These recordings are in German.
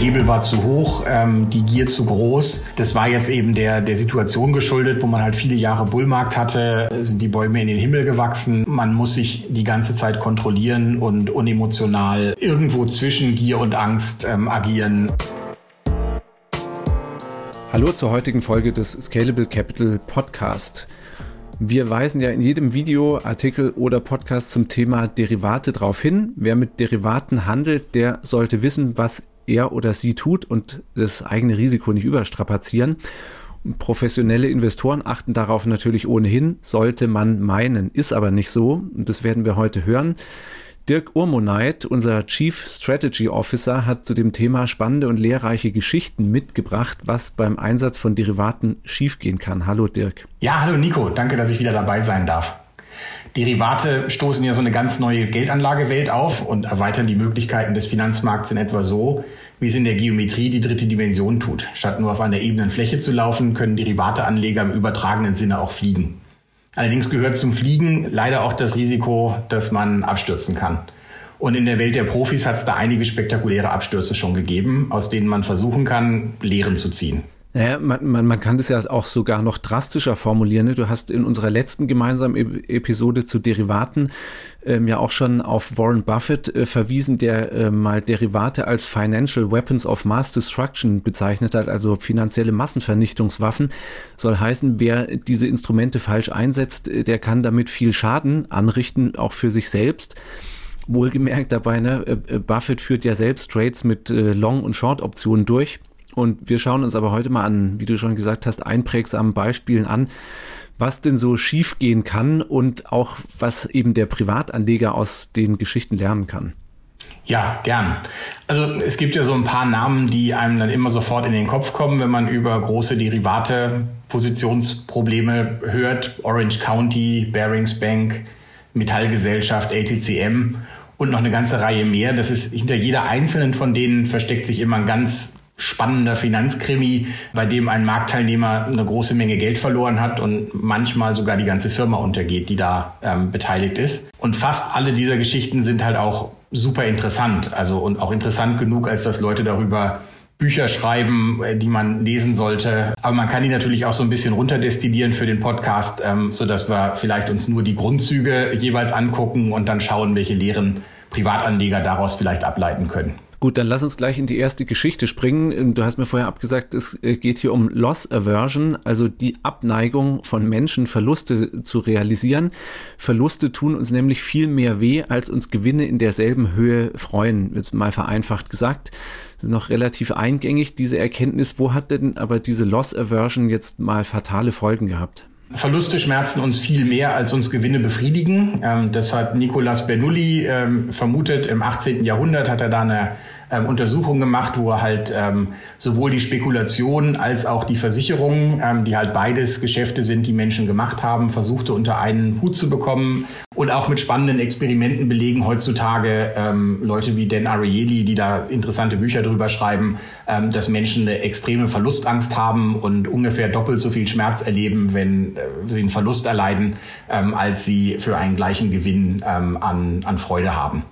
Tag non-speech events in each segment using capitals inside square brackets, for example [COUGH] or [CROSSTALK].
Hebel war zu hoch, ähm, die Gier zu groß. Das war jetzt eben der, der Situation geschuldet, wo man halt viele Jahre Bullmarkt hatte, sind die Bäume in den Himmel gewachsen. Man muss sich die ganze Zeit kontrollieren und unemotional irgendwo zwischen Gier und Angst ähm, agieren. Hallo zur heutigen Folge des Scalable Capital Podcast. Wir weisen ja in jedem Video, Artikel oder Podcast zum Thema Derivate darauf hin. Wer mit Derivaten handelt, der sollte wissen, was er oder sie tut und das eigene Risiko nicht überstrapazieren. Professionelle Investoren achten darauf natürlich ohnehin, sollte man meinen, ist aber nicht so. Und das werden wir heute hören. Dirk Urmoneit, unser Chief Strategy Officer, hat zu dem Thema spannende und lehrreiche Geschichten mitgebracht, was beim Einsatz von Derivaten schiefgehen kann. Hallo Dirk. Ja, hallo Nico, danke, dass ich wieder dabei sein darf. Derivate stoßen ja so eine ganz neue Geldanlagewelt auf und erweitern die Möglichkeiten des Finanzmarkts in etwa so, wie es in der Geometrie die dritte Dimension tut. Statt nur auf einer ebenen Fläche zu laufen, können Derivateanleger im übertragenen Sinne auch fliegen. Allerdings gehört zum Fliegen leider auch das Risiko, dass man abstürzen kann. Und in der Welt der Profis hat es da einige spektakuläre Abstürze schon gegeben, aus denen man versuchen kann, Lehren zu ziehen. Naja, man, man, man kann das ja auch sogar noch drastischer formulieren. Ne? Du hast in unserer letzten gemeinsamen e Episode zu Derivaten ähm, ja auch schon auf Warren Buffett äh, verwiesen, der äh, mal Derivate als Financial Weapons of Mass Destruction bezeichnet hat, also finanzielle Massenvernichtungswaffen. Soll heißen, wer diese Instrumente falsch einsetzt, äh, der kann damit viel Schaden anrichten, auch für sich selbst. Wohlgemerkt dabei, ne, äh, äh, Buffett führt ja selbst Trades mit äh, Long- und Short-Optionen durch und wir schauen uns aber heute mal an, wie du schon gesagt hast, einprägsamen Beispielen an, was denn so schiefgehen kann und auch was eben der Privatanleger aus den Geschichten lernen kann. Ja, gern. Also es gibt ja so ein paar Namen, die einem dann immer sofort in den Kopf kommen, wenn man über große Derivate, Positionsprobleme hört. Orange County, Barings Bank, Metallgesellschaft, ATCM und noch eine ganze Reihe mehr. Das ist hinter jeder einzelnen von denen versteckt sich immer ein ganz spannender Finanzkrimi, bei dem ein Marktteilnehmer eine große Menge Geld verloren hat und manchmal sogar die ganze Firma untergeht, die da ähm, beteiligt ist. Und fast alle dieser Geschichten sind halt auch super interessant, also und auch interessant genug, als dass Leute darüber Bücher schreiben, äh, die man lesen sollte. Aber man kann die natürlich auch so ein bisschen runterdestillieren für den Podcast, ähm, so dass wir vielleicht uns nur die Grundzüge jeweils angucken und dann schauen, welche Lehren Privatanleger daraus vielleicht ableiten können. Gut, dann lass uns gleich in die erste Geschichte springen. Ähm, du hast mir vorher abgesagt, es äh, geht hier um Loss Aversion, also die Abneigung von Menschen, Verluste zu realisieren. Verluste tun uns nämlich viel mehr weh, als uns Gewinne in derselben Höhe freuen, jetzt mal vereinfacht gesagt. Noch relativ eingängig diese Erkenntnis. Wo hat denn aber diese Loss Aversion jetzt mal fatale Folgen gehabt? Verluste schmerzen uns viel mehr, als uns Gewinne befriedigen. Ähm, das hat Nicolas Bernoulli ähm, vermutet. Im 18. Jahrhundert hat er da eine ähm, Untersuchung gemacht, wo er halt ähm, sowohl die Spekulation als auch die Versicherungen, ähm, die halt beides Geschäfte sind, die Menschen gemacht haben, versuchte unter einen Hut zu bekommen und auch mit spannenden Experimenten belegen heutzutage ähm, Leute wie Dan Ariely, die da interessante Bücher drüber schreiben, ähm, dass Menschen eine extreme Verlustangst haben und ungefähr doppelt so viel Schmerz erleben, wenn äh, sie einen Verlust erleiden, ähm, als sie für einen gleichen Gewinn ähm, an, an Freude haben.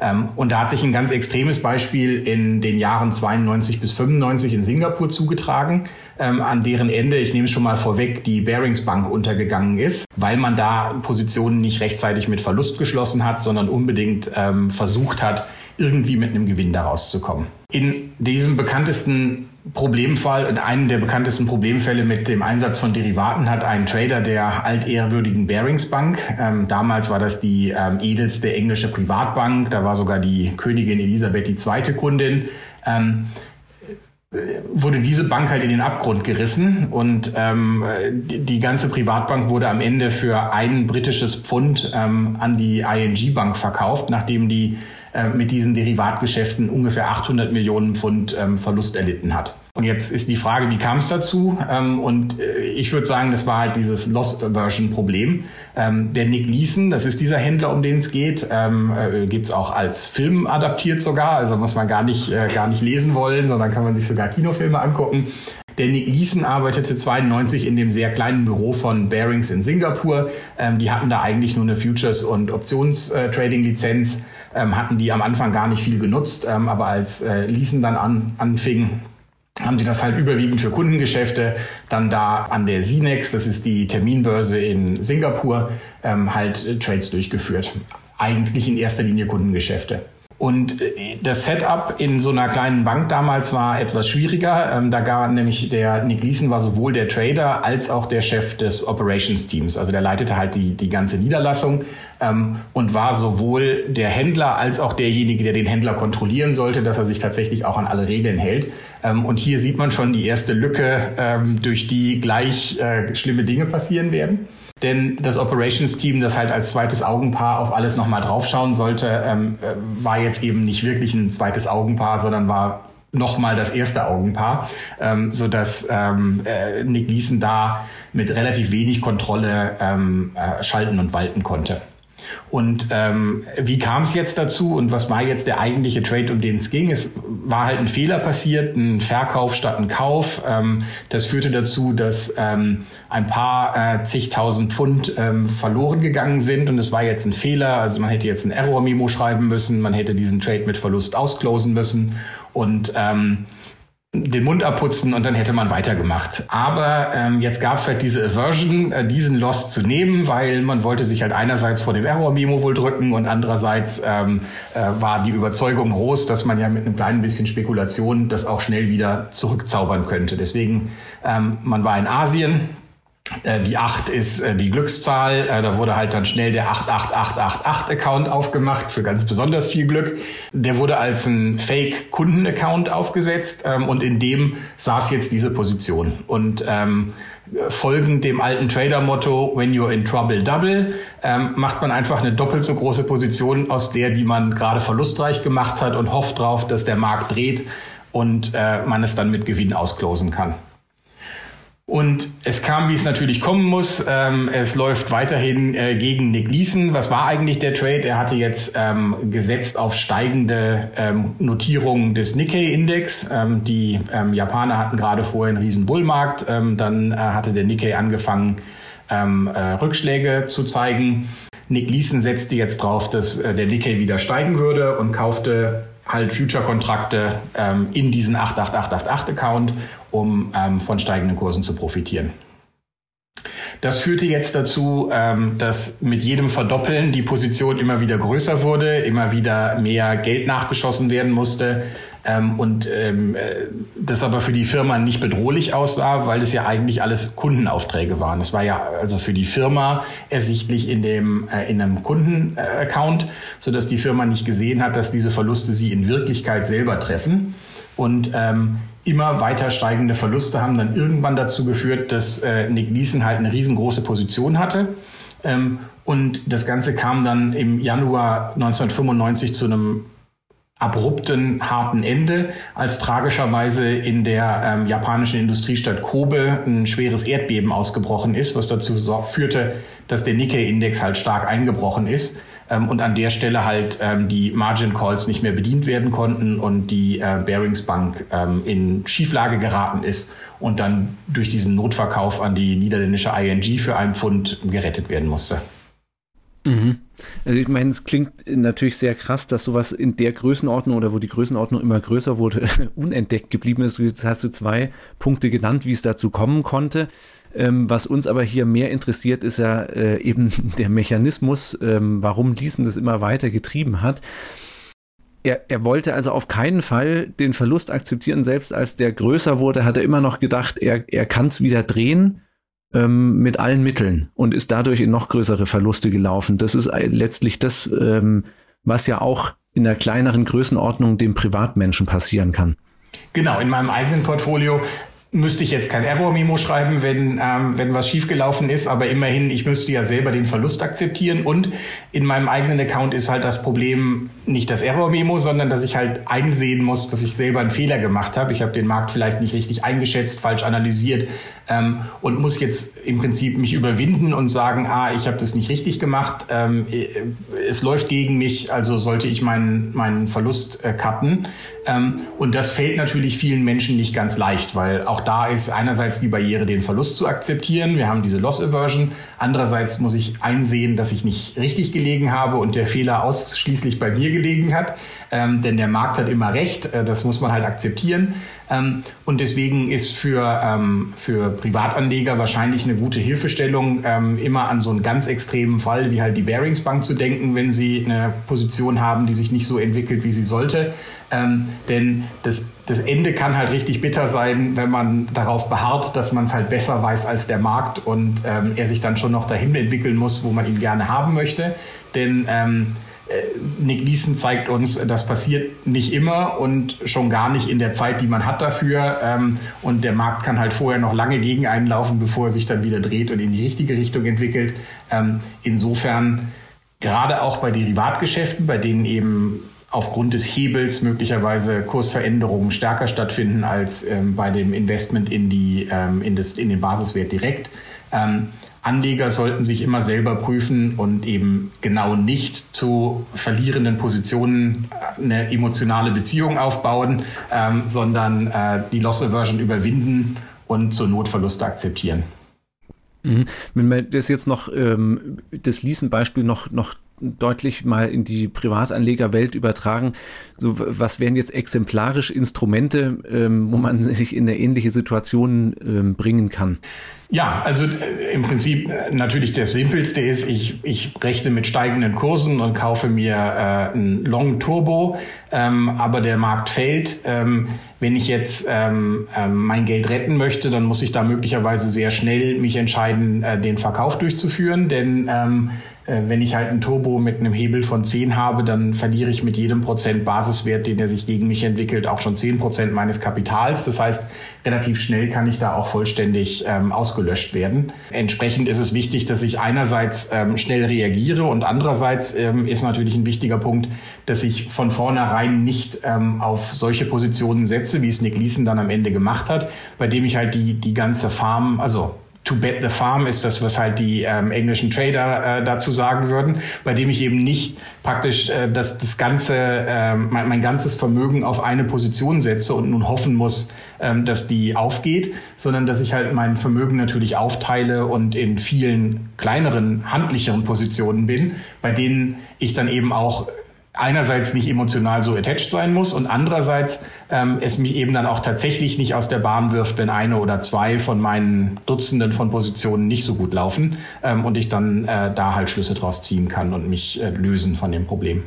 Ähm, und da hat sich ein ganz extremes Beispiel in den Jahren 92 bis 95 in Singapur zugetragen, ähm, an deren Ende, ich nehme es schon mal vorweg, die Barings Bank untergegangen ist, weil man da Positionen nicht rechtzeitig mit Verlust geschlossen hat, sondern unbedingt ähm, versucht hat, irgendwie mit einem Gewinn daraus zu kommen. In diesem bekanntesten Problemfall, in einem der bekanntesten Problemfälle mit dem Einsatz von Derivaten hat ein Trader der altehrwürdigen Barings Bank, ähm, damals war das die ähm, edelste englische Privatbank, da war sogar die Königin Elisabeth II. Kundin, ähm, wurde diese Bank halt in den Abgrund gerissen und ähm, die, die, ganze Privatbank wurde am Ende für ein britisches Pfund ähm, an die ING Bank verkauft, nachdem die äh, mit diesen Derivatgeschäften ungefähr 800 Millionen Pfund ähm, Verlust erlitten hat. Und jetzt ist die Frage, wie kam es dazu? Ähm, und äh, ich würde sagen, das war halt dieses Loss Aversion Problem. Ähm, der Nick Leeson, das ist dieser Händler, um den es geht, ähm, äh, gibt es auch als Film adaptiert sogar. Also muss man gar nicht, äh, gar nicht lesen wollen, sondern kann man sich sogar Kinofilme angucken Der Nick Leeson arbeitete 92 in dem sehr kleinen Büro von Bearings in Singapur. Ähm, die hatten da eigentlich nur eine Futures- und Options-Trading-Lizenz, ähm, hatten die am Anfang gar nicht viel genutzt, ähm, aber als äh, Leeson dann an, anfing, haben sie das halt überwiegend für Kundengeschäfte dann da an der Sinex, das ist die Terminbörse in Singapur, ähm, halt äh, Trades durchgeführt. Eigentlich in erster Linie Kundengeschäfte. Und äh, das Setup in so einer kleinen Bank damals war etwas schwieriger. Ähm, da gar nämlich der Nick Leeson war sowohl der Trader als auch der Chef des Operations Teams. Also der leitete halt die, die ganze Niederlassung ähm, und war sowohl der Händler als auch derjenige, der den Händler kontrollieren sollte, dass er sich tatsächlich auch an alle Regeln hält. Ähm, und hier sieht man schon die erste Lücke, durch die gleich äh, schlimme Dinge passieren werden. Denn das Operations-Team, das halt als zweites Augenpaar auf alles nochmal draufschauen sollte, ähm, äh, war jetzt eben nicht wirklich ein zweites Augenpaar, sondern war nochmal das erste Augenpaar, ähm, so dass ähm, äh, Nick Leeson da mit relativ wenig Kontrolle ähm, äh, schalten und walten konnte. Und ähm, wie kam es jetzt dazu und was war jetzt der eigentliche Trade, um den es ging? Es war halt ein Fehler passiert, ein Verkauf statt ein Kauf. Ähm, das führte dazu, dass ähm, ein paar äh, zigtausend Pfund ähm, verloren gegangen sind und es war jetzt ein Fehler. Also man hätte jetzt ein Error-Memo schreiben müssen, man hätte diesen Trade mit Verlust ausklosen müssen und ähm, den Mund abputzen und dann hätte man weitergemacht. Aber ähm, jetzt gab es halt diese Aversion, äh, diesen Loss zu nehmen, weil man wollte sich halt einerseits vor dem Error-Memo wohl drücken und andererseits ähm, äh, war die Überzeugung groß, dass man ja mit einem kleinen bisschen Spekulation das auch schnell wieder zurückzaubern könnte. Deswegen, ähm, man war in Asien, die 8 ist äh, die Glückszahl. Äh, da wurde halt dann schnell der 88888-Account aufgemacht für ganz besonders viel Glück. Der wurde als ein Fake-Kunden-Account aufgesetzt ähm, und in dem saß jetzt diese Position. Und ähm, folgend dem alten Trader-Motto, when you're in trouble, double, ähm, macht man einfach eine doppelt so große Position aus der, die man gerade verlustreich gemacht hat und hofft drauf, dass der Markt dreht und äh, man es dann mit Gewinn ausklosen kann. Und es kam, wie es natürlich kommen muss. Ähm, es läuft weiterhin äh, gegen Nick Leeson. Was war eigentlich der Trade? Er hatte jetzt ähm, gesetzt auf steigende ähm, Notierungen des Nikkei-Index. Ähm, die ähm, Japaner hatten gerade vorher einen riesen Bullmarkt. Ähm, dann äh, hatte der Nikkei angefangen, äh, Rückschläge zu zeigen. Nick Leeson setzte jetzt drauf, dass äh, der Nikkei wieder steigen würde und kaufte halt Future-Kontrakte ähm, in diesen 88888-Account, um ähm, von steigenden Kursen zu profitieren. Das führte jetzt dazu, ähm, dass mit jedem Verdoppeln die Position immer wieder größer wurde, immer wieder mehr Geld nachgeschossen werden musste ähm, und ähm, äh, das aber für die Firma nicht bedrohlich aussah, weil es ja eigentlich alles Kundenaufträge waren. Es war ja also für die Firma ersichtlich in dem äh, in einem Kundenaccount, so dass die Firma nicht gesehen hat, dass diese Verluste sie in Wirklichkeit selber treffen und ähm, immer weiter steigende Verluste haben dann irgendwann dazu geführt, dass äh, Nick Leeson halt eine riesengroße Position hatte. Ähm, und das Ganze kam dann im Januar 1995 zu einem abrupten, harten Ende, als tragischerweise in der ähm, japanischen Industriestadt Kobe ein schweres Erdbeben ausgebrochen ist, was dazu führte, dass der Nikkei-Index halt stark eingebrochen ist ähm, und an der Stelle halt ähm, die Margin Calls nicht mehr bedient werden konnten und die äh, Bearings Bank ähm, in Schieflage geraten ist und dann durch diesen Notverkauf an die niederländische ING für einen Pfund gerettet werden musste. Mhm. Also ich meine, es klingt natürlich sehr krass, dass sowas in der Größenordnung oder wo die Größenordnung immer größer wurde, [LAUGHS] unentdeckt geblieben ist. Jetzt hast du zwei Punkte genannt, wie es dazu kommen konnte. Ähm, was uns aber hier mehr interessiert, ist ja äh, eben [LAUGHS] der Mechanismus, ähm, warum Diesen das immer weiter getrieben hat. Er, er, wollte also auf keinen Fall den Verlust akzeptieren. Selbst als der größer wurde, hat er immer noch gedacht, er, er kann es wieder drehen ähm, mit allen Mitteln und ist dadurch in noch größere Verluste gelaufen. Das ist letztlich das, ähm, was ja auch in einer kleineren Größenordnung dem Privatmenschen passieren kann. Genau, in meinem eigenen Portfolio müsste ich jetzt kein Error-Memo schreiben, wenn, ähm, wenn was schiefgelaufen ist, aber immerhin, ich müsste ja selber den Verlust akzeptieren und in meinem eigenen Account ist halt das Problem nicht das Error-Memo, sondern dass ich halt einsehen muss, dass ich selber einen Fehler gemacht habe. Ich habe den Markt vielleicht nicht richtig eingeschätzt, falsch analysiert ähm, und muss jetzt im Prinzip mich überwinden und sagen, ah, ich habe das nicht richtig gemacht, ähm, äh, es läuft gegen mich, also sollte ich meinen, meinen Verlust äh, cutten. Ähm, und das fällt natürlich vielen Menschen nicht ganz leicht, weil auch da ist einerseits die Barriere, den Verlust zu akzeptieren. Wir haben diese Loss Aversion. Andererseits muss ich einsehen, dass ich nicht richtig gelegen habe und der Fehler ausschließlich bei mir gelegen hat. Ähm, denn der Markt hat immer recht. Äh, das muss man halt akzeptieren. Ähm, und deswegen ist für, ähm, für Privatanleger wahrscheinlich eine gute Hilfestellung, ähm, immer an so einen ganz extremen Fall wie halt die Bearingsbank zu denken, wenn sie eine Position haben, die sich nicht so entwickelt, wie sie sollte. Ähm, denn das, das Ende kann halt richtig bitter sein, wenn man darauf beharrt, dass man es halt besser weiß als der Markt und ähm, er sich dann schon noch dahin entwickeln muss, wo man ihn gerne haben möchte. Denn ähm, äh, Nick Leeson zeigt uns, das passiert nicht immer und schon gar nicht in der Zeit, die man hat dafür. Ähm, und der Markt kann halt vorher noch lange gegen einlaufen, bevor er sich dann wieder dreht und in die richtige Richtung entwickelt. Ähm, insofern gerade auch bei Derivatgeschäften, bei denen eben aufgrund des Hebels möglicherweise Kursveränderungen stärker stattfinden als ähm, bei dem Investment in, die, in, das, in den Basiswert direkt. Anleger sollten sich immer selber prüfen und eben genau nicht zu verlierenden Positionen eine emotionale Beziehung aufbauen, ähm, sondern äh, die Loss Aversion überwinden und zur Notverluste akzeptieren. Mhm. Wenn man das jetzt noch, ähm, das Leasen-Beispiel noch, noch deutlich mal in die Privatanlegerwelt übertragen. So, was wären jetzt exemplarisch Instrumente, ähm, wo man sich in eine ähnliche Situation ähm, bringen kann? Ja, also äh, im Prinzip äh, natürlich das Simpelste ist, ich, ich rechne mit steigenden Kursen und kaufe mir äh, ein Long Turbo, ähm, aber der Markt fällt. Ähm, wenn ich jetzt ähm, ähm, mein Geld retten möchte, dann muss ich da möglicherweise sehr schnell mich entscheiden, äh, den Verkauf durchzuführen, denn ähm, äh, wenn ich halt einen Turbo mit einem Hebel von 10 habe, dann verliere ich mit jedem Prozent Basiswert, den er sich gegen mich entwickelt, auch schon 10 Prozent meines Kapitals. Das heißt, relativ schnell kann ich da auch vollständig ähm, ausgelöscht werden. Entsprechend ist es wichtig, dass ich einerseits ähm, schnell reagiere und andererseits ähm, ist natürlich ein wichtiger Punkt, dass ich von vornherein nicht ähm, auf solche Positionen setze, wie es Nick Leeson dann am Ende gemacht hat, bei dem ich halt die, die ganze Farm, also To bet the farm ist das, was halt die ähm, englischen Trader äh, dazu sagen würden, bei dem ich eben nicht praktisch äh, das, das ganze, äh, mein, mein ganzes Vermögen auf eine Position setze und nun hoffen muss, ähm, dass die aufgeht, sondern dass ich halt mein Vermögen natürlich aufteile und in vielen kleineren, handlicheren Positionen bin, bei denen ich dann eben auch einerseits nicht emotional so attached sein muss und andererseits ähm, es mich eben dann auch tatsächlich nicht aus der Bahn wirft, wenn eine oder zwei von meinen Dutzenden von Positionen nicht so gut laufen ähm, und ich dann äh, da halt Schlüsse draus ziehen kann und mich äh, lösen von dem Problem.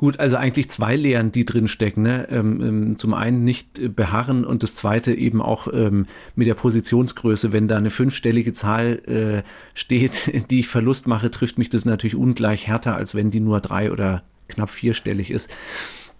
Gut, also eigentlich zwei Lehren, die drin stecken. Ne? Ähm, ähm zum einen nicht beharren und das zweite eben auch ähm, mit der Positionsgröße. Wenn da eine fünfstellige Zahl äh, steht, [LAUGHS] die ich Verlust mache, trifft mich das natürlich ungleich härter, als wenn die nur drei oder knapp vierstellig ist.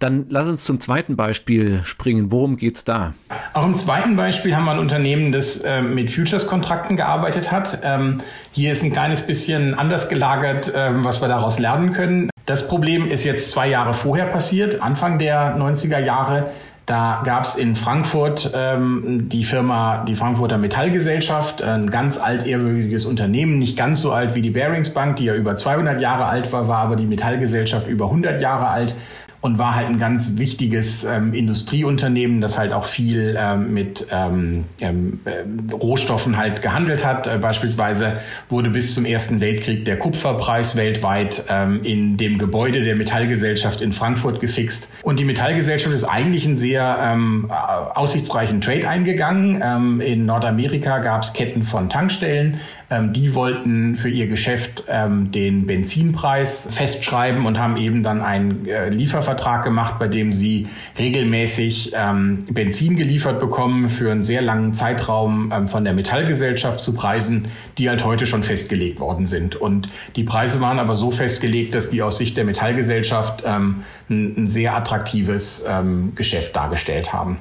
Dann lass uns zum zweiten Beispiel springen. Worum geht es da? Auch im zweiten Beispiel haben wir ein Unternehmen, das äh, mit Futures-Kontrakten gearbeitet hat. Ähm, hier ist ein kleines bisschen anders gelagert, äh, was wir daraus lernen können. Das Problem ist jetzt zwei Jahre vorher passiert, Anfang der 90er Jahre. Da gab es in Frankfurt ähm, die Firma, die Frankfurter Metallgesellschaft, ein ganz altehrwürdiges Unternehmen, nicht ganz so alt wie die Bearings Bank, die ja über 200 Jahre alt war, war aber die Metallgesellschaft über 100 Jahre alt und war halt ein ganz wichtiges ähm, Industrieunternehmen, das halt auch viel ähm, mit ähm, ähm, äh, Rohstoffen halt gehandelt hat. Äh, beispielsweise wurde bis zum Ersten Weltkrieg der Kupferpreis weltweit ähm, in dem Gebäude der Metallgesellschaft in Frankfurt gefixt. Und die Metallgesellschaft ist eigentlich einen sehr ähm, aussichtsreichen Trade eingegangen. In Nordamerika gab es Ketten von Tankstellen, die wollten für ihr Geschäft den Benzinpreis festschreiben und haben eben dann einen äh, Liefervertrag gemacht, bei dem sie regelmäßig ähm, Benzin geliefert bekommen für einen sehr langen Zeitraum ähm, von der Metallgesellschaft zu Preisen, die halt heute schon festgelegt worden sind. Und die Preise waren aber so festgelegt, dass die aus Sicht der Metallgesellschaft ähm, ein, ein, sehr attraktives ähm, Geschäft dargestellt haben.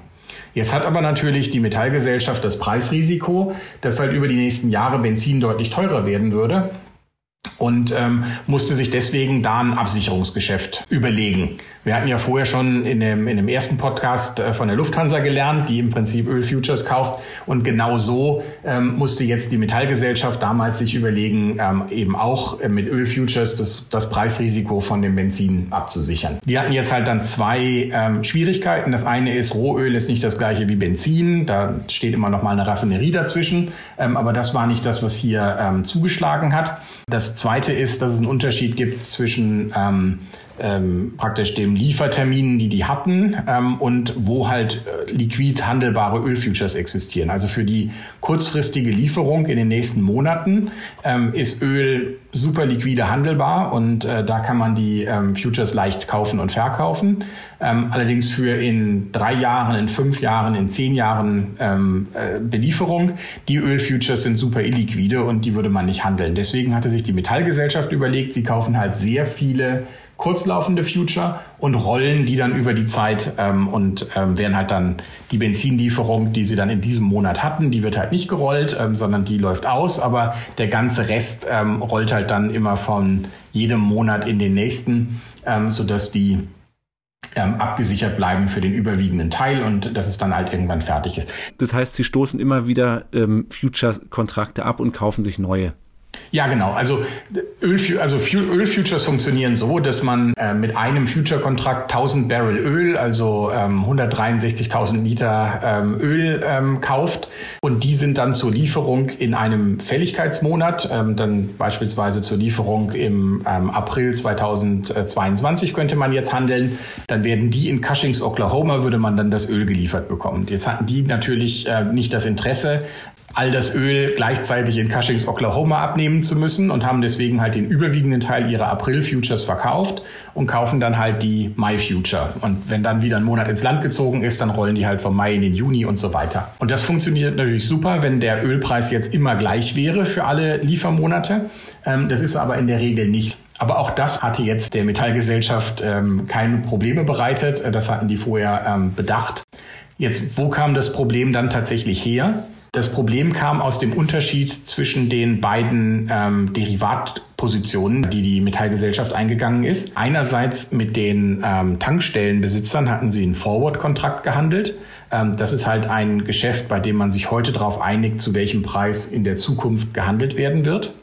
Jetzt hat aber natürlich die Metallgesellschaft das Preisrisiko, dass halt über die nächsten Jahre Benzin deutlich teurer werden würde. Und ähm, musste sich deswegen da ein Absicherungsgeschäft überlegen. Wir hatten ja vorher schon in dem, in dem ersten Podcast äh, von der Lufthansa gelernt, die im Prinzip Ölfutures kauft. Und genau so ähm, musste jetzt die Metallgesellschaft damals sich überlegen, ähm, eben auch äh, mit Ölfutures das, das Preisrisiko von dem Benzin abzusichern. Die hatten jetzt halt dann zwei ähm, Schwierigkeiten. Das eine ist, Rohöl ist nicht das gleiche wie Benzin. Da steht immer noch mal eine Raffinerie dazwischen. Ähm, aber das war nicht das, was hier ähm, zugeschlagen hat. Das zweite ist, dass es einen Unterschied gibt zwischen ähm, ähm, praktisch dem Lieferterminen, die die hatten ähm, und wo halt äh, liquid handelbare Ölfutures existieren. Also für die kurzfristige Lieferung in den nächsten Monaten ähm, ist Öl super liquide handelbar und äh, da kann man die ähm, Futures leicht kaufen und verkaufen. Ähm, allerdings für in drei Jahren, in fünf Jahren, in zehn Jahren ähm, äh, Belieferung, die Ölfutures sind super illiquide und die würde man nicht handeln. Deswegen hatte sich die Metallgesellschaft überlegt, sie kaufen halt sehr viele kurzlaufende Future und rollen die dann über die Zeit ähm, und ähm, werden halt dann die Benzinlieferung, die sie dann in diesem Monat hatten, die wird halt nicht gerollt, ähm, sondern die läuft aus, aber der ganze Rest ähm, rollt halt dann immer von jedem Monat in den nächsten, ähm, sodass die ähm, abgesichert bleiben für den überwiegenden Teil und dass es dann halt irgendwann fertig ist. Das heißt, Sie stoßen immer wieder ähm, Future-Kontrakte ab und kaufen sich neue. Ja, genau. Also, Öl, also Ölfutures funktionieren so, dass man äh, mit einem Future-Kontrakt 1000 Barrel Öl, also ähm, 163.000 Liter ähm, Öl ähm, kauft und die sind dann zur Lieferung in einem Fälligkeitsmonat, ähm, dann beispielsweise zur Lieferung im ähm, April 2022 könnte man jetzt handeln. Dann werden die in Cushings, Oklahoma, würde man dann das Öl geliefert bekommen. Jetzt hatten die natürlich äh, nicht das Interesse, all das Öl gleichzeitig in Cushings, Oklahoma abnehmen zu müssen und haben deswegen halt den überwiegenden Teil ihrer April-Futures verkauft und kaufen dann halt die Mai-Future. Und wenn dann wieder ein Monat ins Land gezogen ist, dann rollen die halt vom Mai in den Juni und so weiter. Und das funktioniert natürlich super, wenn der Ölpreis jetzt immer gleich wäre für alle Liefermonate. Ähm, das ist aber in der Regel nicht. Aber auch das hatte jetzt der Metallgesellschaft ähm, keine Probleme bereitet. Das hatten die vorher ähm, bedacht. Jetzt, wo kam das Problem dann tatsächlich her? Das Problem kam aus dem Unterschied zwischen den beiden ähm, Derivatpositionen, die die Metallgesellschaft eingegangen ist. Einerseits mit den ähm, Tankstellenbesitzern hatten sie einen Forward-Kontrakt gehandelt. Ähm, das ist halt ein Geschäft, bei dem man sich heute darauf einigt, zu welchem Preis in der Zukunft gehandelt werden wird.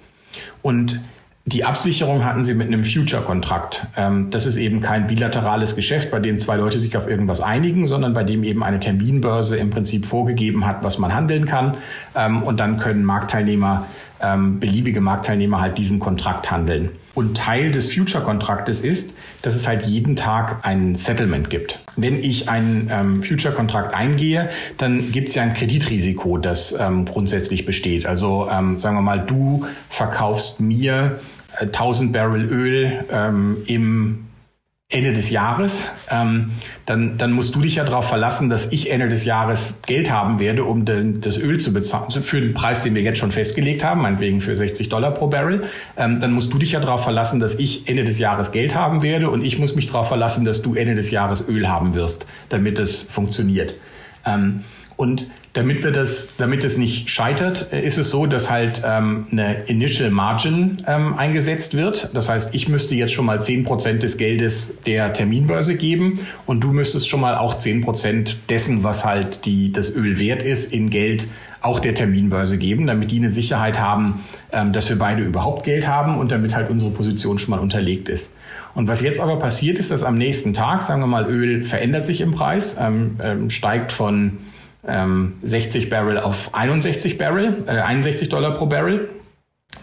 Und die Absicherung hatten sie mit einem Future-Kontrakt. Ähm, das ist eben kein bilaterales Geschäft, bei dem zwei Leute sich auf irgendwas einigen, sondern bei dem eben eine Terminbörse im Prinzip vorgegeben hat, was man handeln kann. Ähm, und dann können Marktteilnehmer, ähm, beliebige Marktteilnehmer halt diesen Kontrakt handeln. Und Teil des Future-Kontraktes ist, dass es halt jeden Tag ein Settlement gibt. Wenn ich einen Future-Kontrakt eingehe, dann gibt es ja ein Kreditrisiko, das grundsätzlich besteht. Also sagen wir mal, du verkaufst mir 1000 Barrel Öl ähm, im Ende des Jahres, ähm, dann, dann musst du dich ja darauf verlassen, dass ich Ende des Jahres Geld haben werde, um den, das Öl zu bezahlen, also für den Preis, den wir jetzt schon festgelegt haben, meinetwegen für 60 Dollar pro Barrel. Ähm, dann musst du dich ja darauf verlassen, dass ich Ende des Jahres Geld haben werde und ich muss mich darauf verlassen, dass du Ende des Jahres Öl haben wirst, damit es funktioniert. Ähm, und damit wir das, damit es nicht scheitert, äh, ist es so, dass halt ähm, eine Initial Margin ähm, eingesetzt wird. Das heißt, ich müsste jetzt schon mal zehn Prozent des Geldes der Terminbörse geben und du müsstest schon mal auch zehn Prozent dessen, was halt die, das Öl wert ist, in Geld auch der Terminbörse geben, damit die eine Sicherheit haben, ähm, dass wir beide überhaupt Geld haben und damit halt unsere Position schon mal unterlegt ist. Und was jetzt aber passiert ist, dass am nächsten Tag, sagen wir mal, Öl verändert sich im Preis, ähm, ähm, steigt von 60 ähm, Barrel auf 61 Barrel, äh, 61 Dollar pro Barrel.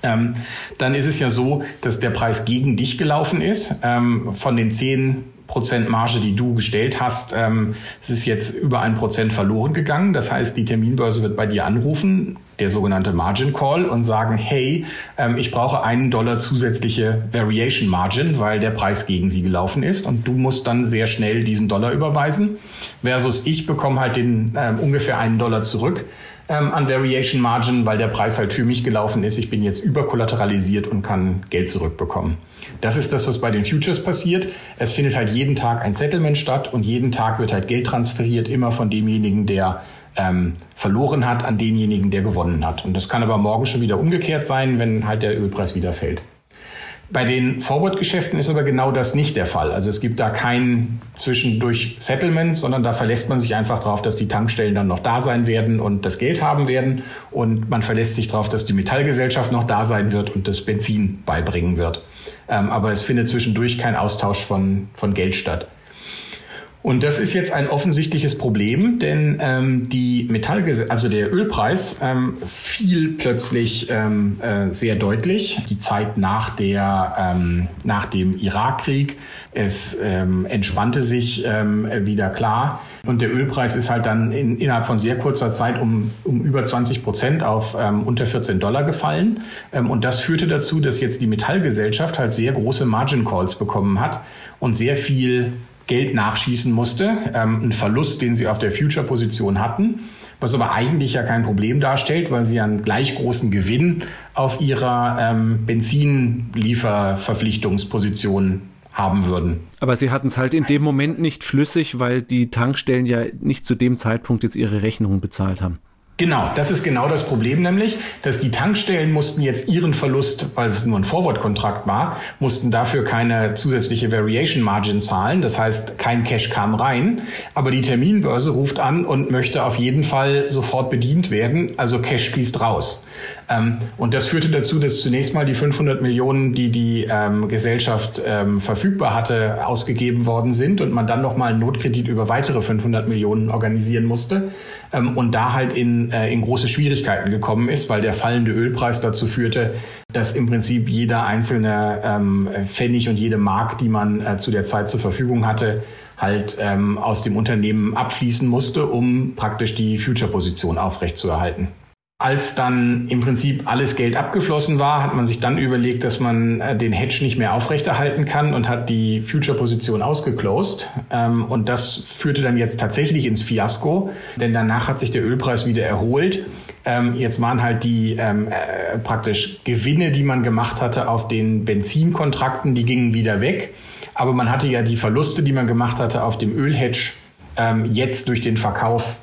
Ähm, dann ist es ja so, dass der Preis gegen dich gelaufen ist. Ähm, von den 10 Prozent Marge, die du gestellt hast, ähm, es ist jetzt über ein Prozent verloren gegangen. Das heißt, die Terminbörse wird bei dir anrufen, der sogenannte Margin Call, und sagen, hey, ähm, ich brauche einen Dollar zusätzliche Variation Margin, weil der Preis gegen sie gelaufen ist. Und du musst dann sehr schnell diesen Dollar überweisen. Versus ich bekomme halt den ähm, ungefähr einen Dollar zurück ähm, an Variation Margin, weil der Preis halt für mich gelaufen ist. Ich bin jetzt überkollateralisiert und kann Geld zurückbekommen. Das ist das, was bei den Futures passiert. Es findet halt jeden Tag ein Settlement statt und jeden Tag wird halt Geld transferiert, immer von demjenigen, der ähm, verloren hat, an denjenigen, der gewonnen hat. Und das kann aber morgen schon wieder umgekehrt sein, wenn halt der Ölpreis wieder fällt. Bei den Forward-Geschäften ist aber genau das nicht der Fall. Also es gibt da kein zwischendurch Settlement, sondern da verlässt man sich einfach darauf, dass die Tankstellen dann noch da sein werden und das Geld haben werden. Und man verlässt sich darauf, dass die Metallgesellschaft noch da sein wird und das Benzin beibringen wird. Ähm, aber es findet zwischendurch kein Austausch von, von Geld statt. Und das ist jetzt ein offensichtliches Problem, denn ähm, die Metallges also der Ölpreis ähm, fiel plötzlich ähm, äh, sehr deutlich. Die Zeit nach der ähm, nach dem Irakkrieg es ähm, entspannte sich ähm, wieder klar und der Ölpreis ist halt dann in, innerhalb von sehr kurzer Zeit um, um über 20 Prozent auf ähm, unter 14 Dollar gefallen. Ähm, und das führte dazu, dass jetzt die Metallgesellschaft halt sehr große Margin Calls bekommen hat und sehr viel Geld nachschießen musste, ähm, ein Verlust, den sie auf der Future-Position hatten, was aber eigentlich ja kein Problem darstellt, weil sie einen gleich großen Gewinn auf ihrer ähm, Benzinlieferverpflichtungsposition haben würden. Aber sie hatten es halt in dem Moment nicht flüssig, weil die Tankstellen ja nicht zu dem Zeitpunkt jetzt ihre Rechnungen bezahlt haben. Genau, das ist genau das Problem nämlich, dass die Tankstellen mussten jetzt ihren Verlust, weil es nur ein Forward-Kontrakt war, mussten dafür keine zusätzliche Variation Margin zahlen. Das heißt, kein Cash kam rein. Aber die Terminbörse ruft an und möchte auf jeden Fall sofort bedient werden. Also Cash fließt raus. Ähm, und das führte dazu, dass zunächst mal die 500 Millionen, die die ähm, Gesellschaft ähm, verfügbar hatte, ausgegeben worden sind und man dann nochmal einen Notkredit über weitere 500 Millionen organisieren musste und da halt in, äh, in große Schwierigkeiten gekommen ist, weil der fallende Ölpreis dazu führte, dass im Prinzip jeder einzelne Pfennig und jede Mark, die man äh, zu der Zeit zur Verfügung hatte, halt ähm, aus dem Unternehmen abfließen musste, um praktisch die Future-Position aufrechtzuerhalten. Als dann im Prinzip alles Geld abgeflossen war, hat man sich dann überlegt, dass man äh, den Hedge nicht mehr aufrechterhalten kann und hat die Future-Position ausgeclosed. Ähm, und das führte dann jetzt tatsächlich ins Fiasko, denn danach hat sich der Ölpreis wieder erholt. Ähm, jetzt waren halt die ähm, äh, praktisch Gewinne, die man gemacht hatte auf den Benzinkontrakten, die gingen wieder weg. Aber man hatte ja die Verluste, die man gemacht hatte auf dem Ölhedge, jetzt durch den Verkauf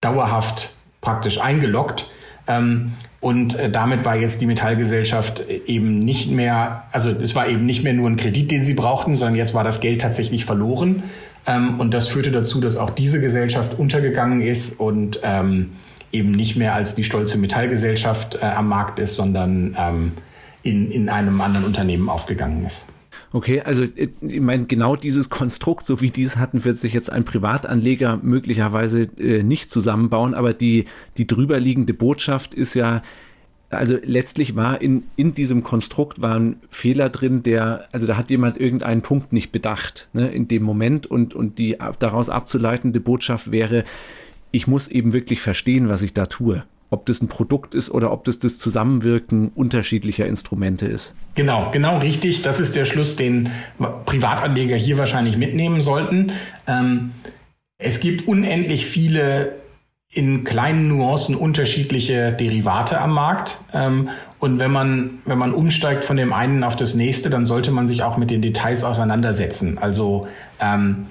dauerhaft praktisch eingeloggt. Ähm, und äh, damit war jetzt die Metallgesellschaft eben nicht mehr, also es war eben nicht mehr nur ein Kredit, den sie brauchten, sondern jetzt war das Geld tatsächlich verloren. Ähm, und das führte dazu, dass auch diese Gesellschaft untergegangen ist und ähm, eben nicht mehr als die stolze Metallgesellschaft äh, am Markt ist, sondern in, in einem anderen Unternehmen aufgegangen ist. Okay, also äh, ich meine, genau dieses Konstrukt, so wie dies hatten, wird sich jetzt ein Privatanleger möglicherweise äh, nicht zusammenbauen, aber die, die drüberliegende Botschaft ist ja, also letztlich war in, in diesem Konstrukt war ein Fehler drin, der, also da hat jemand irgendeinen Punkt nicht bedacht, ne, in dem Moment und, und die daraus abzuleitende Botschaft wäre, ich muss eben wirklich verstehen, was ich da tue ob das ein Produkt ist oder ob das das Zusammenwirken unterschiedlicher Instrumente ist. Genau, genau richtig. Das ist der Schluss, den Privatanleger hier wahrscheinlich mitnehmen sollten. Ähm, es gibt unendlich viele in kleinen Nuancen unterschiedliche Derivate am Markt. Ähm, und wenn man, wenn man umsteigt von dem einen auf das nächste, dann sollte man sich auch mit den Details auseinandersetzen. Also ähm,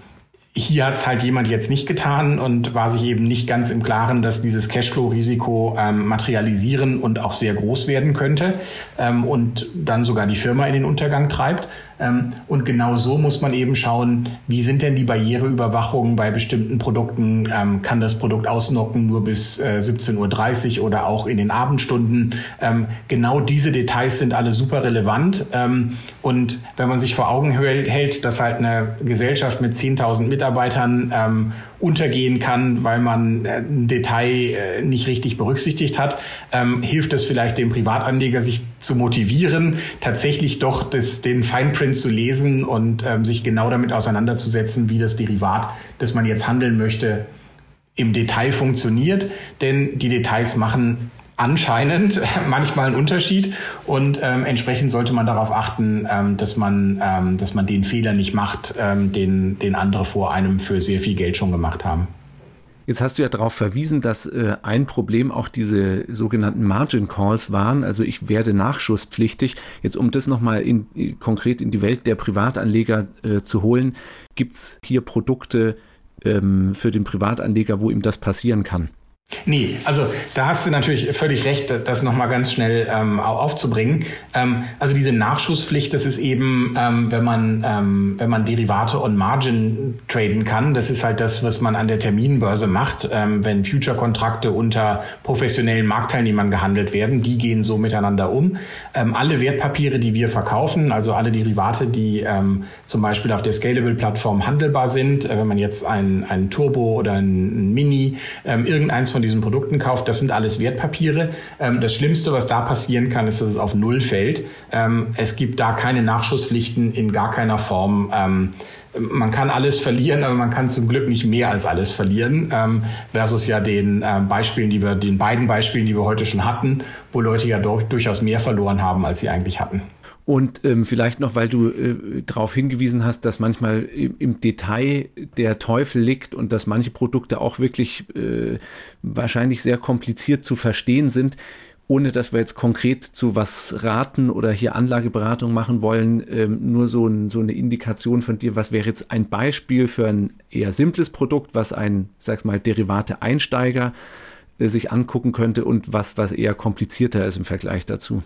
hier hat es halt jemand jetzt nicht getan und war sich eben nicht ganz im Klaren, dass dieses Cashflow-Risiko ähm, materialisieren und auch sehr groß werden könnte ähm, und dann sogar die Firma in den Untergang treibt. Ähm, und genau so muss man eben schauen, wie sind denn die Barriereüberwachungen bei bestimmten Produkten? Ähm, kann das Produkt ausnocken nur bis äh, 17.30 Uhr oder auch in den Abendstunden? Ähm, genau diese Details sind alle super relevant. Und wenn man sich vor Augen hält, dass halt eine Gesellschaft mit 10.000 Mitarbeitern untergehen kann, weil man äh, ein Detail äh, nicht richtig berücksichtigt hat, ähm, hilft es vielleicht dem Privatanleger, sich zu motivieren, tatsächlich doch das, den Feinprint zu lesen und ähm, sich genau damit auseinanderzusetzen, wie das Derivat, das man jetzt handeln möchte, im Detail funktioniert. Denn die Details machen anscheinend [LAUGHS] manchmal einen Unterschied und ähm, entsprechend sollte man darauf achten, ähm, dass man, ähm, dass man den Fehler nicht macht, ähm, den, den andere vor einem für sehr viel Geld schon gemacht haben. Jetzt hast du ja darauf verwiesen, dass äh, ein Problem auch diese sogenannten Margin Calls waren. Also ich werde nachschusspflichtig. Jetzt um das nochmal in, konkret in die Welt der Privatanleger äh, zu holen, gibt es hier Produkte ähm, für den Privatanleger, wo ihm das passieren kann? Nee, also da hast du natürlich völlig recht, das nochmal ganz schnell ähm, aufzubringen. Ähm, also diese Nachschusspflicht, das ist eben, ähm, wenn man ähm, wenn man Derivate on Margin traden kann, das ist halt das, was man an der Terminbörse macht, ähm, wenn Future-Kontrakte unter professionellen Marktteilnehmern gehandelt werden, die gehen so miteinander um. Ähm, alle Wertpapiere, die wir verkaufen, also alle Derivate, die zum Beispiel auf der Scalable-Plattform handelbar sind, äh, wenn man jetzt ein, ein Turbo oder ein, ein Mini, irgendeins von diesen Produkten kauft, das sind alles Wertpapiere. Ähm, das Schlimmste, was da passieren kann, ist, dass es auf Null fällt. Ähm, es gibt da keine Nachschusspflichten in gar keiner Form. Ähm, man kann alles verlieren, aber man kann zum Glück nicht mehr als alles verlieren, ähm, versus ja den ähm, Beispielen, die wir, den beiden Beispielen, die wir heute schon hatten, wo Leute ja doch, durchaus mehr verloren haben, als sie eigentlich hatten. Und ähm, vielleicht noch, weil du äh, darauf hingewiesen hast, dass manchmal im, im, Detail der Teufel liegt und dass manche Produkte auch wirklich äh, wahrscheinlich sehr kompliziert zu verstehen sind, ohne dass wir jetzt konkret zu was raten oder hier Anlageberatung machen wollen, ähm, nur so, ein, so, eine Indikation von dir, was wäre jetzt ein Beispiel für ein eher simples Produkt, was ein, sag's mal, Derivate-Einsteiger äh, sich angucken könnte und was, was eher komplizierter ist im Vergleich dazu.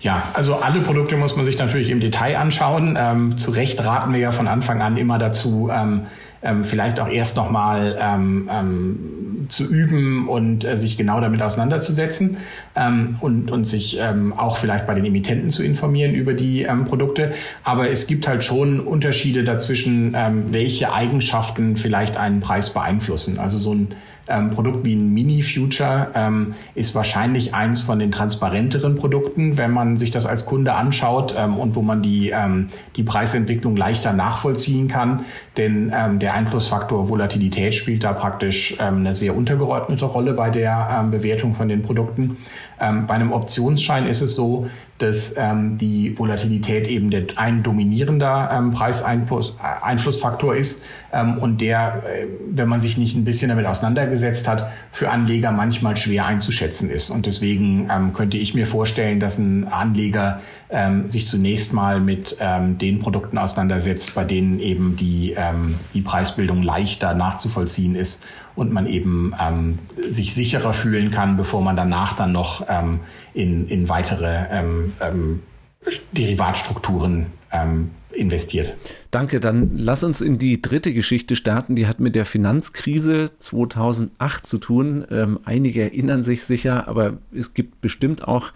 Ja, also alle Produkte muss man sich natürlich im Detail anschauen. Ähm, zu Recht raten wir ja von Anfang an immer dazu, ähm, ähm, vielleicht auch erst nochmal ähm, ähm, zu üben und äh, sich genau damit auseinanderzusetzen ähm, und, und sich ähm, auch vielleicht bei den Emittenten zu informieren über die ähm, Produkte. Aber es gibt halt schon Unterschiede dazwischen, ähm, welche Eigenschaften vielleicht einen Preis beeinflussen. Also so ein ähm, Produkt wie ein Mini-Future ähm, ist wahrscheinlich eins von den transparenteren Produkten, wenn man sich das als Kunde anschaut ähm, und wo man die, ähm, die Preisentwicklung leichter nachvollziehen kann. Denn ähm, der Einflussfaktor Volatilität spielt da praktisch ähm, eine sehr untergeordnete Rolle bei der ähm, Bewertung von den Produkten. Ähm, bei einem Optionsschein ist es so, dass ähm, die Volatilität eben der, ein dominierender ähm, Preiseinflussfaktor ist ähm, und der, äh, wenn man sich nicht ein bisschen damit auseinandergesetzt hat, für Anleger manchmal schwer einzuschätzen ist. Und deswegen ähm, könnte ich mir vorstellen, dass ein Anleger ähm, sich zunächst mal mit ähm, den Produkten auseinandersetzt, bei denen eben die, ähm, die Preisbildung leichter nachzuvollziehen ist und man eben ähm, sich sicherer fühlen kann, bevor man danach dann noch ähm, in, in weitere ähm, ähm, Derivatstrukturen ähm, investiert. Danke, dann lass uns in die dritte Geschichte starten. Die hat mit der Finanzkrise 2008 zu tun. Ähm, einige erinnern sich sicher, aber es gibt bestimmt auch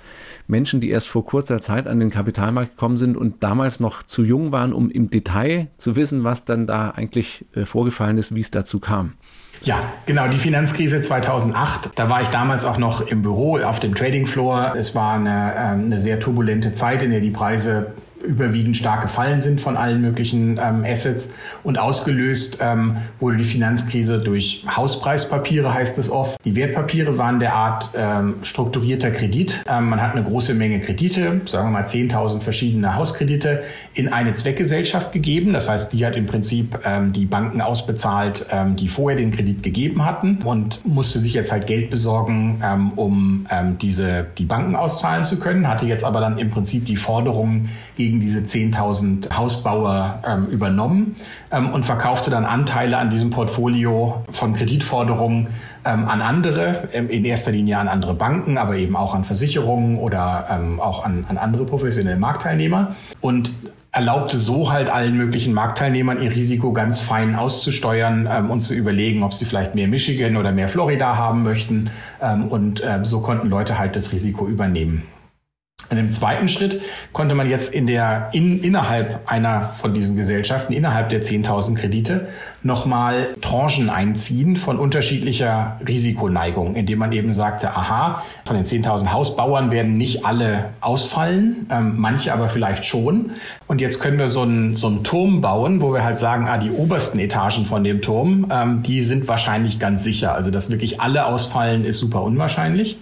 Menschen, die erst vor kurzer Zeit an den Kapitalmarkt gekommen sind und damals noch zu jung waren, um im Detail zu wissen, was dann da eigentlich äh, vorgefallen ist, wie es dazu kam. Ja, genau, die Finanzkrise 2008. Da war ich damals auch noch im Büro auf dem Trading Floor. Es war eine, äh, eine sehr turbulente Zeit, in der die Preise überwiegend stark gefallen sind von allen möglichen ähm, Assets. Und ausgelöst ähm, wurde die Finanzkrise durch Hauspreispapiere, heißt es oft. Die Wertpapiere waren der Art ähm, strukturierter Kredit. Ähm, man hat eine große Menge Kredite, sagen wir mal 10.000 verschiedene Hauskredite, in eine Zweckgesellschaft gegeben. Das heißt, die hat im Prinzip ähm, die Banken ausbezahlt, ähm, die vorher den Kredit gegeben hatten und musste sich jetzt halt Geld besorgen, um diese, die Banken auszahlen zu können, hatte jetzt aber dann im Prinzip die Forderungen gegen gegen diese 10.000 Hausbauer ähm, übernommen ähm, und verkaufte dann Anteile an diesem Portfolio von Kreditforderungen ähm, an andere, ähm, in erster Linie an andere Banken, aber eben auch an Versicherungen oder ähm, auch an, an andere professionelle Marktteilnehmer. Und erlaubte so halt allen möglichen Marktteilnehmern ihr Risiko ganz fein auszusteuern ähm, und zu überlegen, ob sie vielleicht mehr Michigan oder mehr Florida haben möchten. Ähm, und äh, so konnten Leute halt das Risiko übernehmen. In dem zweiten Schritt konnte man jetzt in der, in, innerhalb einer von diesen Gesellschaften, innerhalb der 10.000 Kredite, nochmal Tranchen einziehen von unterschiedlicher Risikoneigung, indem man eben sagte, aha, von den 10.000 Hausbauern werden nicht alle ausfallen, ähm, manche aber vielleicht schon. Und jetzt können wir so einen, so einen Turm bauen, wo wir halt sagen, ah, die obersten Etagen von dem Turm, ähm, die sind wahrscheinlich ganz sicher. Also, dass wirklich alle ausfallen, ist super unwahrscheinlich.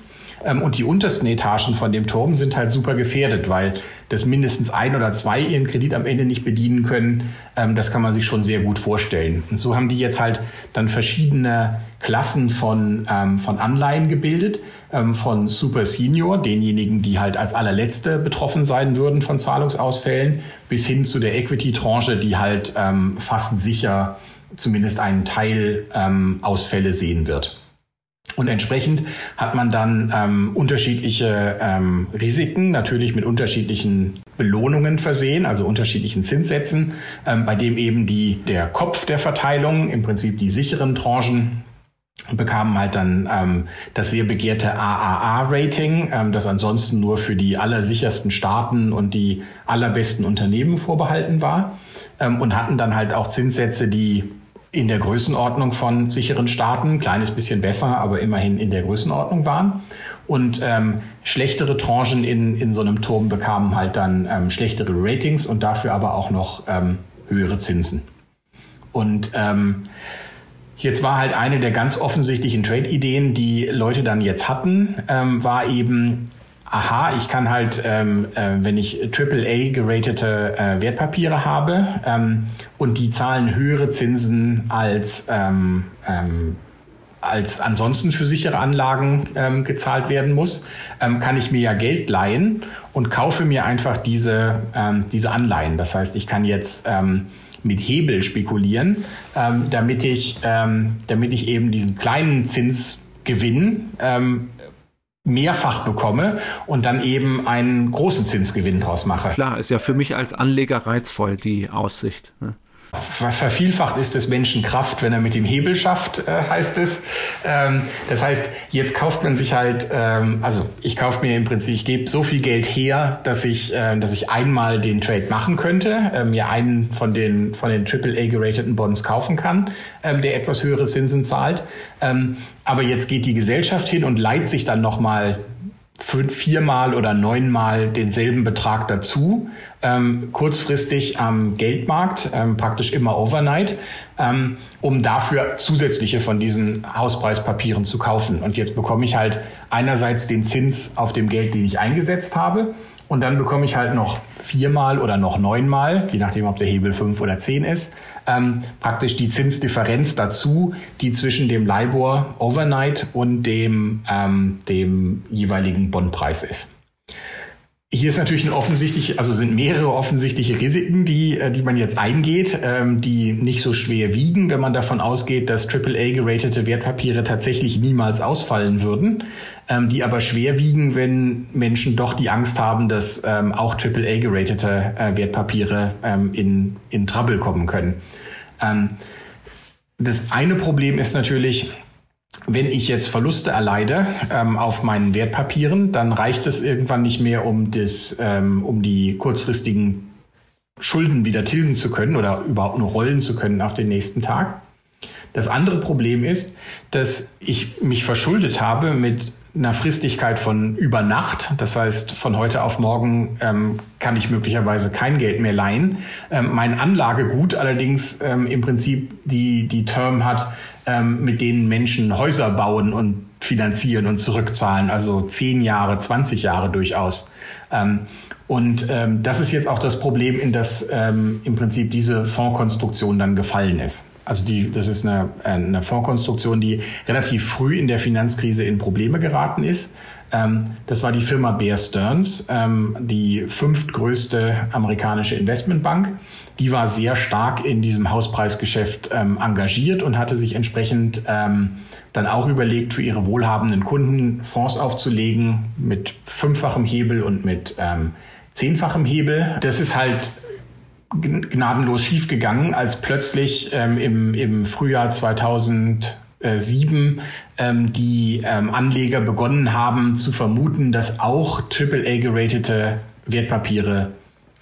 Ähm, und die untersten Etagen von dem Turm sind halt super gefährdet, weil das mindestens ein oder zwei ihren Kredit am Ende nicht bedienen können. Ähm, das kann man sich schon sehr gut vorstellen. Und so haben die jetzt halt dann verschiedene Klassen von, ähm, von Anleihen gebildet, von Super Senior, denjenigen, die halt als allerletzte betroffen sein würden von Zahlungsausfällen, bis hin zu der Equity-Tranche, die halt fast sicher zumindest einen Teil Ausfälle sehen wird. Und entsprechend hat man dann ähm, unterschiedliche ähm, Risiken, natürlich mit unterschiedlichen Belohnungen versehen, also unterschiedlichen Zinssätzen, ähm, bei dem eben die, der Kopf der Verteilung, im Prinzip die sicheren Tranchen, bekamen halt dann ähm, das sehr begehrte AAA-Rating, ähm, das ansonsten nur für die allersichersten Staaten und die allerbesten Unternehmen vorbehalten war ähm, und hatten dann halt auch Zinssätze, die in der Größenordnung von sicheren Staaten, kleines bisschen besser, aber immerhin in der Größenordnung waren. Und ähm, schlechtere Tranchen in, in so einem Turm bekamen halt dann ähm, schlechtere Ratings und dafür aber auch noch ähm, höhere Zinsen. Und ähm, Jetzt war halt eine der ganz offensichtlichen Trade-Ideen, die Leute dann jetzt hatten, ähm, war eben, aha, ich kann halt, ähm, äh, wenn ich AAA geratete äh, Wertpapiere habe ähm, und die zahlen höhere Zinsen als, ähm, ähm, als ansonsten für sichere Anlagen ähm, gezahlt werden muss, ähm, kann ich mir ja Geld leihen und kaufe mir einfach diese, diese Anleihen. Das heißt, ich kann jetzt mit Hebel spekulieren, damit, ich, damit ich eben diesen kleinen Zinsgewinn ähm, mehrfach bekomme und dann eben einen großen Zinsgewinn draus mache. Klar, ist ja für mich als Anleger reizvoll, die Aussicht. Ne? Vervielfacht ist des Menschen Kraft, wenn er mit dem Hebel schafft, äh, heißt es. Ähm, das heißt, jetzt kauft man sich halt, ähm, also ich kaufe mir im Prinzip, ich gebe so viel Geld her, dass ich, äh, dass ich einmal den Trade machen könnte, äh, mir einen von den von den AAA gerateten Bonds kaufen kann, ähm, der etwas höhere Zinsen zahlt. Ähm, aber jetzt geht die Gesellschaft hin und leiht sich dann nochmal fünf, viermal oder neunmal denselben Betrag dazu, ähm, kurzfristig am Geldmarkt, ähm, praktisch immer overnight, ähm, um dafür zusätzliche von diesen Hauspreispapieren zu kaufen. Und jetzt bekomme ich halt einerseits den Zins auf dem Geld, den ich eingesetzt habe, und dann bekomme ich halt noch viermal oder noch neunmal, je nachdem, ob der Hebel fünf oder zehn ist, ähm, praktisch die Zinsdifferenz dazu, die zwischen dem LIBOR Overnight und dem, ähm, dem jeweiligen Bondpreis ist. Hier ist natürlich ein offensichtlich, also sind mehrere offensichtliche Risiken, die, äh, die man jetzt eingeht, ähm, die nicht so schwer wiegen, wenn man davon ausgeht, dass AAA-geratete Wertpapiere tatsächlich niemals ausfallen würden, ähm, die aber schwer wiegen, wenn Menschen doch die Angst haben, dass ähm, auch AAA-geratete äh, Wertpapiere in, in Trouble kommen können. das eine Problem ist natürlich, wenn ich jetzt Verluste erleide ähm, auf meinen Wertpapieren, dann reicht es irgendwann nicht mehr, um, das, ähm, um die kurzfristigen Schulden wieder tilgen zu können oder überhaupt nur rollen zu können auf den nächsten Tag. Das andere Problem ist, dass ich mich verschuldet habe mit einer Fristigkeit von über Nacht. Das heißt, von heute auf morgen ähm, kann ich möglicherweise kein Geld mehr leihen. Ähm, mein Anlagegut allerdings ähm, im Prinzip die, die Term hat, ähm, mit denen Menschen Häuser bauen und finanzieren und zurückzahlen, also zehn Jahre, 20 Jahre durchaus. Ähm, und ähm, das ist jetzt auch das Problem, in das ähm, im Prinzip diese Fondskonstruktion dann gefallen ist. Also die, das ist eine, eine Fondskonstruktion, die relativ früh in der Finanzkrise in Probleme geraten ist. Ähm, das war die Firma Bear Stearns, ähm, die fünftgrößte amerikanische Investmentbank. Die war sehr stark in diesem Hauspreisgeschäft ähm, engagiert und hatte sich entsprechend dann auch überlegt, für ihre wohlhabenden Kunden Fonds aufzulegen mit fünffachem Hebel und mit zehnfachem Hebel. Das ist halt gnadenlos schiefgegangen, als plötzlich im, im Frühjahr 2000 2007 ähm, die ähm, Anleger begonnen haben zu vermuten, dass auch AAA-geratete Wertpapiere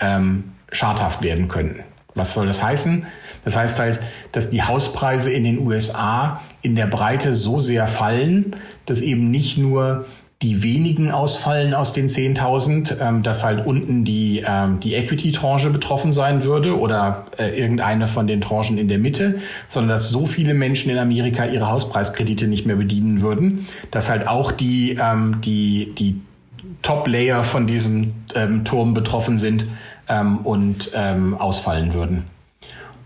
ähm, schadhaft werden könnten. Was soll das heißen? Das heißt halt, dass die Hauspreise in den USA in der Breite so sehr fallen, dass eben nicht nur die wenigen ausfallen aus den 10.000, ähm, dass halt unten die, ähm, die Equity-Tranche betroffen sein würde oder äh, irgendeine von den Tranchen in der Mitte, sondern dass so viele Menschen in Amerika ihre Hauspreiskredite nicht mehr bedienen würden, dass halt auch die, ähm, die, die Top-Layer von diesem ähm, Turm betroffen sind ähm, und ähm, ausfallen würden.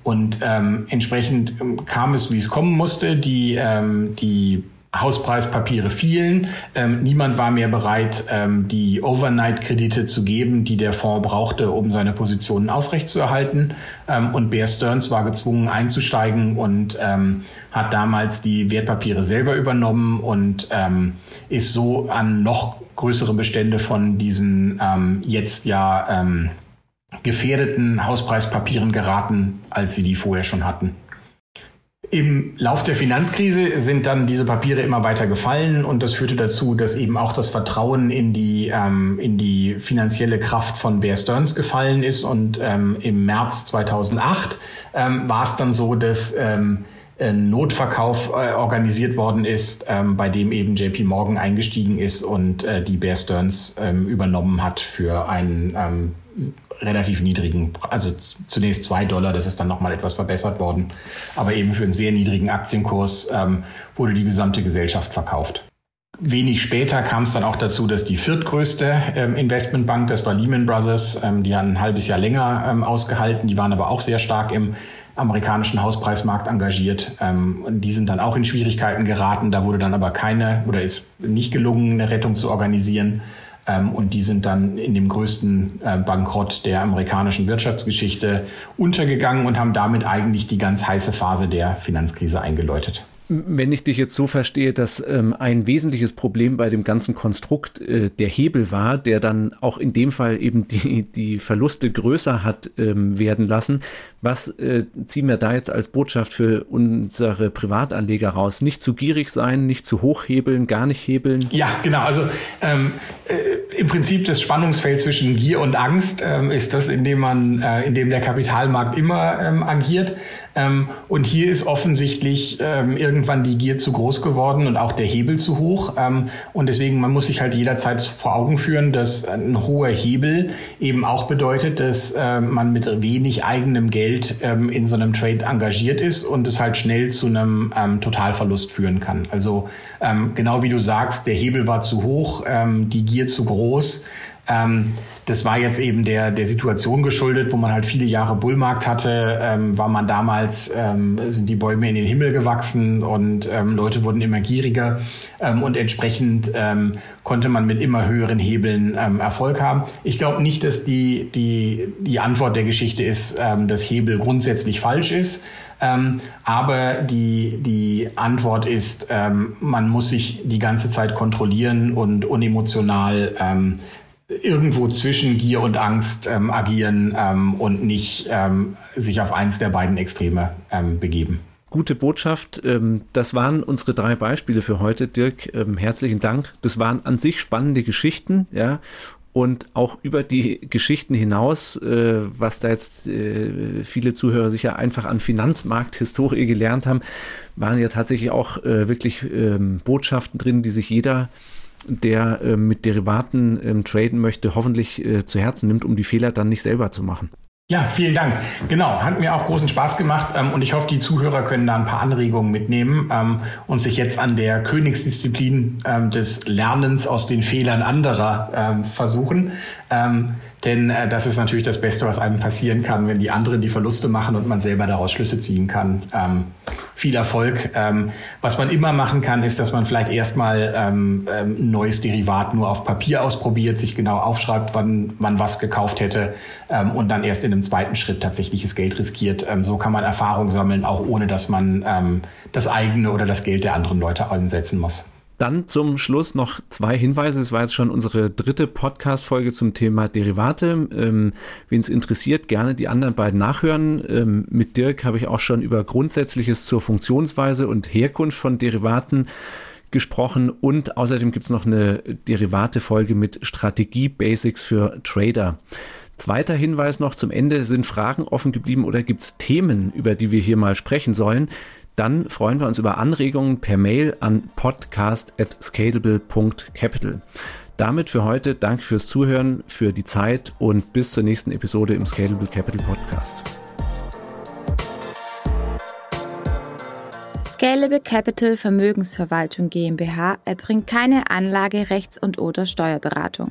Und ähm, entsprechend ähm, kam es, wie es kommen musste. Die, ähm, die Hauspreispapiere fielen. Ähm, niemand war mehr bereit, ähm, die Overnight-Kredite zu geben, die der Fonds brauchte, um seine Positionen aufrechtzuerhalten. Ähm, und Bear Stearns war gezwungen einzusteigen und ähm, hat damals die Wertpapiere selber übernommen und ähm, ist so an noch größere Bestände von diesen ähm, jetzt ja gefährdeten Hauspreispapieren geraten, als sie die vorher schon hatten. Im Lauf der Finanzkrise sind dann diese Papiere immer weiter gefallen und das führte dazu, dass eben auch das Vertrauen in die, ähm, in die finanzielle Kraft von Bear Stearns gefallen ist. Und ähm, im März 2008 ähm, war es dann so, dass ähm, ein Notverkauf äh, organisiert worden ist, ähm, bei dem eben JP Morgan eingestiegen ist und äh, die Bear Stearns ähm, übernommen hat für einen ähm, relativ niedrigen, also zunächst zwei Dollar, das ist dann nochmal etwas verbessert worden, aber eben für einen sehr niedrigen Aktienkurs ähm, wurde die gesamte Gesellschaft verkauft. Wenig später kam es dann auch dazu, dass die viertgrößte ähm, Investmentbank, das war Lehman Brothers, ähm, die haben ein halbes Jahr länger ähm, ausgehalten, die waren aber auch sehr stark im amerikanischen Hauspreismarkt engagiert. Ähm, die sind dann auch in Schwierigkeiten geraten. Da wurde dann aber keine oder ist nicht gelungen, eine Rettung zu organisieren. Ähm, und die sind dann in dem größten äh, Bankrott der amerikanischen Wirtschaftsgeschichte untergegangen und haben damit eigentlich die ganz heiße Phase der Finanzkrise eingeläutet. Wenn ich dich jetzt so verstehe, dass ähm, ein wesentliches Problem bei dem ganzen Konstrukt äh, der Hebel war, der dann auch in dem Fall eben die, die Verluste größer hat ähm, werden lassen, was äh, ziehen wir da jetzt als Botschaft für unsere Privatanleger raus? Nicht zu gierig sein, nicht zu hoch hebeln, gar nicht hebeln? Ja, genau. Also ähm, äh, im Prinzip das Spannungsfeld zwischen Gier und Angst ähm, ist das, in dem man, äh, in dem der Kapitalmarkt immer ähm, agiert. Ähm, und hier ist offensichtlich ähm, irgendwann die Gier zu groß geworden und auch der Hebel zu hoch. Ähm, und deswegen, man muss sich halt jederzeit vor Augen führen, dass ein hoher Hebel eben auch bedeutet, dass man mit wenig eigenem Geld in so einem Trade engagiert ist und es halt schnell zu einem Totalverlust führen kann. Also genau wie du sagst, der Hebel war zu hoch, die Gier zu groß. Ähm, das war jetzt eben der, der Situation geschuldet, wo man halt viele Jahre Bullmarkt hatte, ähm, war man damals, ähm, sind die Bäume in den Himmel gewachsen und ähm, Leute wurden immer gieriger ähm, und entsprechend ähm, konnte man mit immer höheren Hebeln ähm, Erfolg haben. Ich glaube nicht, dass die, die, die Antwort der Geschichte ist, dass Hebel grundsätzlich falsch ist. Ähm, aber die, die Antwort ist, ähm, man muss sich die ganze Zeit kontrollieren und unemotional ähm, irgendwo zwischen Gier und Angst ähm, agieren ähm, und nicht ähm, sich auf eins der beiden Extreme ähm, begeben. Gute Botschaft. Ähm, das waren unsere drei Beispiele für heute, Dirk. Ähm, herzlichen Dank. Das waren an sich spannende Geschichten, ja. Und auch über die Geschichten hinaus, äh, was da jetzt äh, viele Zuhörer sicher einfach an Finanzmarkthistorie gelernt haben, waren ja tatsächlich auch äh, wirklich Botschaften drin, die sich jeder der äh, mit Derivaten ähm, traden möchte, hoffentlich äh, zu Herzen nimmt, um die Fehler dann nicht selber zu machen. Ja, vielen Dank. Genau, hat mir auch großen Spaß gemacht ähm, und ich hoffe, die Zuhörer können da ein paar Anregungen mitnehmen ähm, und sich jetzt an der Königsdisziplin ähm, des Lernens aus den Fehlern anderer ähm, versuchen. Ähm, denn äh, das ist natürlich das Beste, was einem passieren kann, wenn die anderen die Verluste machen und man selber daraus Schlüsse ziehen kann. Ähm, viel Erfolg. Ähm, was man immer machen kann, ist, dass man vielleicht erstmal ähm, ähm, ein neues Derivat nur auf Papier ausprobiert, sich genau aufschreibt, wann man was gekauft hätte ähm, und dann erst in einem zweiten Schritt tatsächliches Geld riskiert. Ähm, so kann man Erfahrung sammeln, auch ohne dass man ähm, das eigene oder das Geld der anderen Leute einsetzen muss. Dann zum Schluss noch zwei Hinweise. Es war jetzt schon unsere dritte Podcast-Folge zum Thema Derivate. Ähm, Wen es interessiert, gerne die anderen beiden nachhören. Ähm, mit Dirk habe ich auch schon über Grundsätzliches zur Funktionsweise und Herkunft von Derivaten gesprochen und außerdem gibt es noch eine Derivate-Folge mit Strategie-Basics für Trader. Zweiter Hinweis noch zum Ende. Sind Fragen offen geblieben oder gibt es Themen, über die wir hier mal sprechen sollen? Dann freuen wir uns über Anregungen per Mail an podcast@scalable.capital. Damit für heute Danke fürs Zuhören, für die Zeit und bis zur nächsten Episode im Scalable Capital Podcast. Scalable Capital Vermögensverwaltung GmbH erbringt keine Anlage, Rechts- und oder Steuerberatung